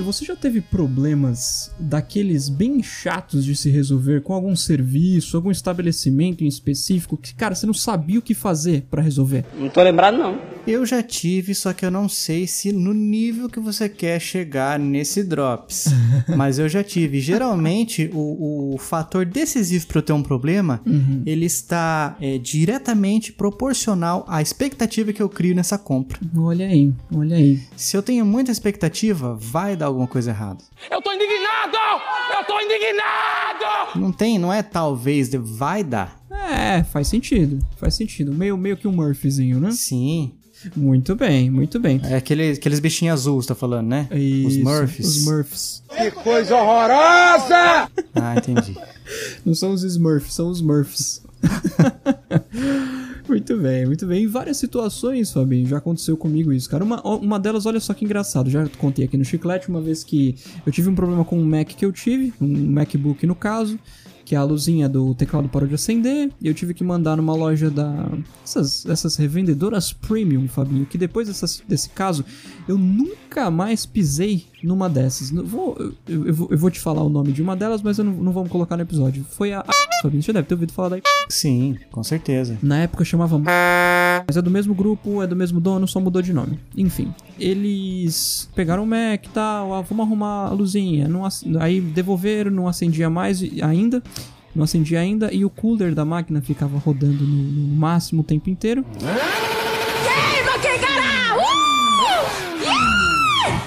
Você já teve problemas daqueles bem chatos de se resolver com algum serviço, algum estabelecimento em específico que, cara, você não sabia o que fazer para resolver? Não tô lembrado, não. Eu já tive, só que eu não sei se no nível que você quer chegar nesse Drops. Mas eu já tive. Geralmente, o, o fator decisivo para eu ter um problema, Uhum. ele está é, diretamente proporcional à expectativa que eu crio nessa compra. Olha aí, olha aí. Se eu tenho muita expectativa, vai dar alguma coisa errada. Eu tô indignado! Eu tô indignado! Não tem, não é talvez, vai dar. É, faz sentido, faz sentido. Meio, meio que um Murphyzinho, né? Sim. Muito bem, muito bem. É aquele, aqueles bichinhos azuis, você tá falando, né? Os Isso, Murphys. Os Murphys. Que coisa horrorosa! Ah, entendi. Não são os Smurfs, são os Murphs. muito bem, muito bem. Em várias situações, Fabinho, já aconteceu comigo isso, cara. Uma, uma delas, olha só que engraçado, já contei aqui no Chiclete, uma vez que eu tive um problema com um Mac que eu tive, um MacBook no caso, que a luzinha do teclado parou de acender, e eu tive que mandar numa loja da... Essas, essas revendedoras premium, Fabinho, que depois dessas- desse caso, eu nunca mais pisei numa dessas. Não vou, eu, eu vou, eu vou te falar o nome de uma delas, mas eu não, não vamos colocar no episódio. Foi a... Fabinho, você deve ter ouvido falar da... Sim, com certeza. Na época chamava. Mas é do mesmo grupo, é do mesmo dono, só mudou de nome. Enfim, eles pegaram o Mac e tal, ah, vamos arrumar a luzinha. Não Aí devolveram, não acendia mais ainda. Não acendia ainda e o cooler da máquina ficava rodando no, no máximo o tempo inteiro.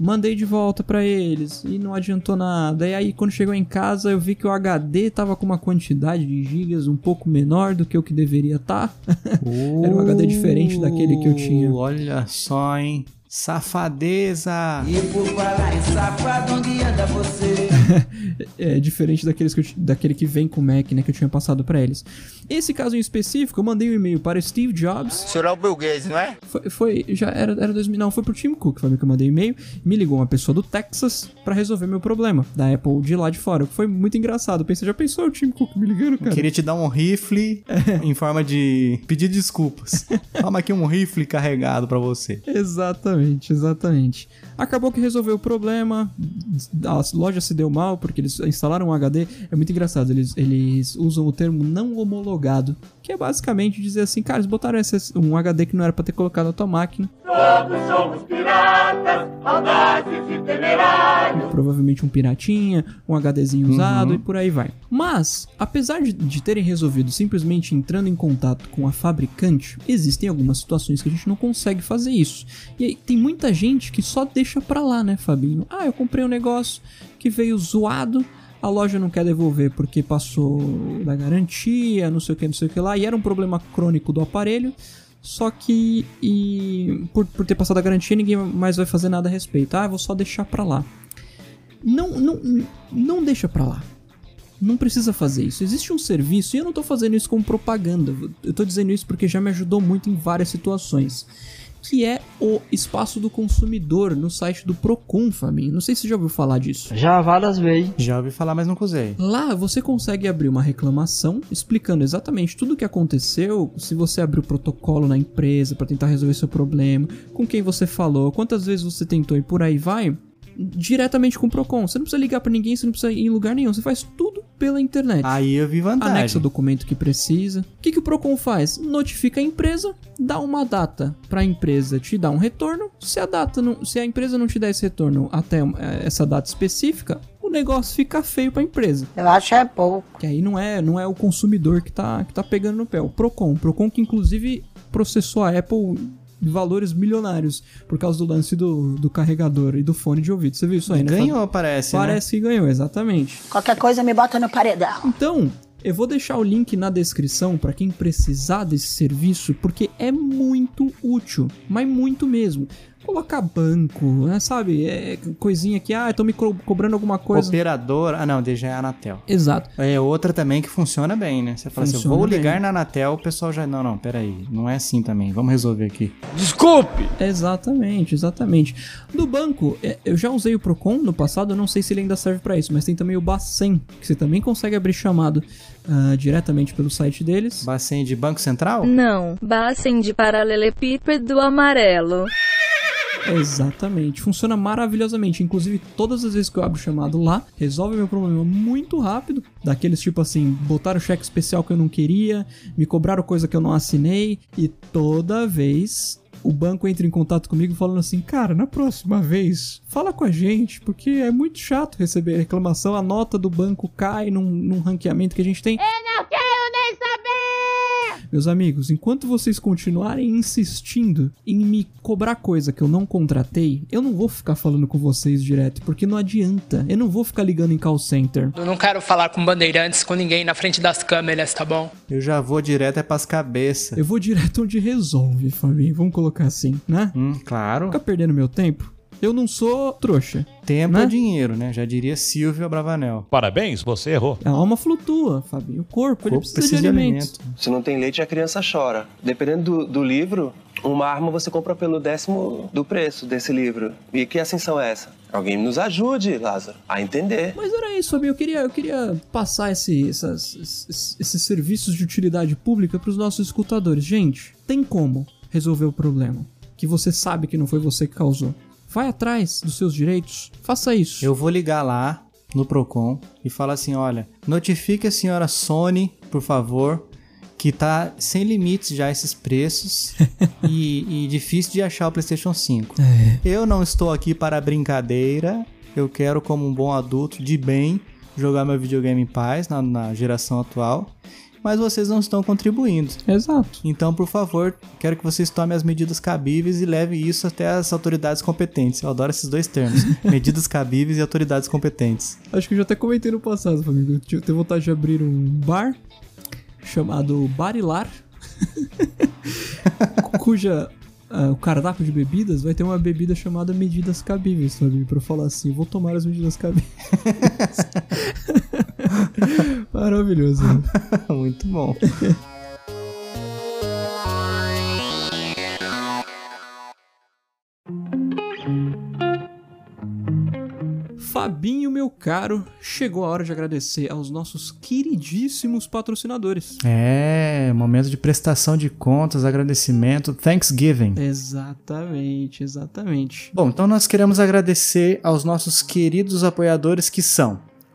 Mandei de volta pra eles e não adiantou nada. E aí, quando chegou em casa, eu vi que o HD tava com uma quantidade de gigas um pouco menor do que o que deveria estar. Era um HD diferente daquele que eu tinha. Uh, Olha só, hein? Safadeza! E por falar em safado, onde anda você? é diferente daqueles que eu daquele que vem com o Mac, né, que eu tinha passado pra eles. Esse caso em específico, eu mandei um e-mail para Steve Jobs. Será o Bill Gates, não é? Foi, foi- já era, era 2000, não, foi pro Tim Cook, foi que eu mandei e-mail. Me ligou uma pessoa do Texas pra resolver meu problema, da Apple de lá de fora. Foi muito engraçado. Eu pensei, já pensou o Tim Cook me ligando, cara? Queria te dar um rifle em forma de pedir desculpas. Toma aqui um rifle carregado pra você. Exatamente, exatamente. Acabou que resolveu o problema, a loja se deu mal porque eles instalaram um HD. É muito engraçado, eles, eles usam o termo não homologado, que é basicamente dizer assim, cara, eles botaram esse- um HD que não era pra ter colocado na tua máquina. Provavelmente um piratinha, um HDzinho usado e por aí vai. Mas, apesar de, de terem resolvido simplesmente entrando em contato com a fabricante, existem algumas situações que a gente não consegue fazer isso. E aí, tem muita gente que só deixa pra lá, né, Fabinho? Ah, eu comprei um negócio que veio zoado. A loja não quer devolver porque passou da garantia, não sei o que, não sei o que lá, e era um problema crônico do aparelho. Só que, e por, por ter passado a garantia, ninguém mais vai fazer nada a respeito. Ah, vou só deixar pra lá. Não, não, não deixa pra lá. Não precisa fazer isso. Existe um serviço, e eu não tô fazendo isso como propaganda. Eu tô dizendo isso porque já me ajudou muito em várias situações. Que é o espaço do consumidor no site do Procon, Fabinho. Não sei se você já ouviu falar disso. Já várias vezes. Já ouvi falar, mas nunca usei. Lá você consegue abrir uma reclamação explicando exatamente tudo o que aconteceu, se você abriu protocolo na empresa para tentar resolver seu problema, com quem você falou, quantas vezes você tentou e por aí vai, diretamente com o Procon. Você não precisa ligar para ninguém, você não precisa ir em lugar nenhum, você faz tudo pela internet. Aí eu vi vantagem. Anexa o documento que precisa. O que, que o Procon faz? Notifica a empresa, dá uma data para a empresa te dar um retorno. Se a data não, se a empresa não te der esse retorno até eh, essa data específica, o negócio fica feio para a empresa. Eu acho é pouco. Que aí não é, não é o consumidor que tá, que tá pegando no pé, o Procon. O Procon que inclusive processou a Apple valores milionários por causa do lance do, do carregador e do fone de ouvido. Você viu isso aí, né? Ganhou, parece, né? Parece que ganhou, exatamente. Qualquer coisa me bota no paredão. Então, eu vou deixar o link na descrição para quem precisar desse serviço, porque é muito útil, mas muito mesmo. Colocar banco, né, sabe? É coisinha que, ah, estão me co- cobrando alguma coisa. Operador. Ah, não, deixa é a Anatel. Exato. É outra também que funciona bem, né? Você fala assim, eu Funciona vou bem. ligar na Anatel, o pessoal já. Não, não, peraí. Não é assim também. Vamos resolver aqui. Desculpe! Exatamente, exatamente. Do banco, é, eu já usei o Procon no passado, eu não sei se ele ainda serve para isso, mas tem também o Bacen, que você também consegue abrir chamado ah, diretamente pelo site deles. Bacen de Banco Central? Não, Bacen de paralelepípedo amarelo. Exatamente. Funciona maravilhosamente. Inclusive, todas as vezes que eu abro o chamado lá, resolve meu problema muito rápido. Daqueles tipo assim, botaram o cheque especial que eu não queria, me cobraram coisa que eu não assinei. E toda vez o banco entra em contato comigo falando assim: Cara, na próxima vez, fala com a gente, porque é muito chato receber reclamação. A nota do banco cai num, num ranqueamento que a gente tem. Eu não quero nem saber! Meus amigos, enquanto vocês continuarem insistindo em me cobrar coisa que eu não contratei, eu não vou ficar falando com vocês direto, porque não adianta. Eu não vou ficar ligando em call center. Eu não quero falar com bandeirantes, com ninguém na frente das câmeras, tá bom? Eu já vou direto é pras cabeças. Eu vou direto onde resolve, Fabinho. Vamos colocar assim, né? Hum, claro. Ficar perdendo meu tempo. Eu não sou trouxa. Tempo Né? é dinheiro, né? Já diria Silvio Abravanel. Parabéns, você errou. A alma flutua, Fabinho. O corpo, ele Corpo precisa, de alimento. Se não tem leite, a criança chora. Dependendo do, do livro, uma arma você compra pelo décimo do preço desse livro. E que ascensão é essa? Alguém nos ajude, Lázaro, a entender. Mas era isso, Fabinho. Eu queria, eu queria passar esse, essas- esses, esses serviços de utilidade pública para os nossos escutadores. Gente, tem como resolver o problema que você sabe que não foi você que causou. Vai atrás dos seus direitos. Faça isso. Eu vou ligar lá no Procon e falar assim: olha, notifique a senhora Sony, por favor, que tá sem limites já esses preços e, e difícil de achar o PlayStation 5. Eu não estou aqui para brincadeira. Eu quero, como um bom adulto de bem, jogar meu videogame em paz na, na geração atual. Mas vocês não estão contribuindo. Exato. Então, por favor, quero que vocês tomem as medidas cabíveis e levem isso até as autoridades competentes. Eu adoro esses dois termos: medidas cabíveis e autoridades competentes. Acho que eu já até comentei no passado, Fabinho. Eu tenho vontade de abrir um bar chamado Barilar, cuja ah, o cardápio de bebidas vai ter uma bebida chamada medidas cabíveis, Fabinho, pra eu falar assim, vou tomar as medidas cabíveis. Maravilhoso. né? Muito bom. Fabinho, meu caro, chegou a hora de agradecer aos nossos queridíssimos patrocinadores. É, momento de prestação de contas, agradecimento, Thanksgiving. Exatamente, exatamente. Bom, então nós queremos agradecer aos nossos queridos apoiadores que são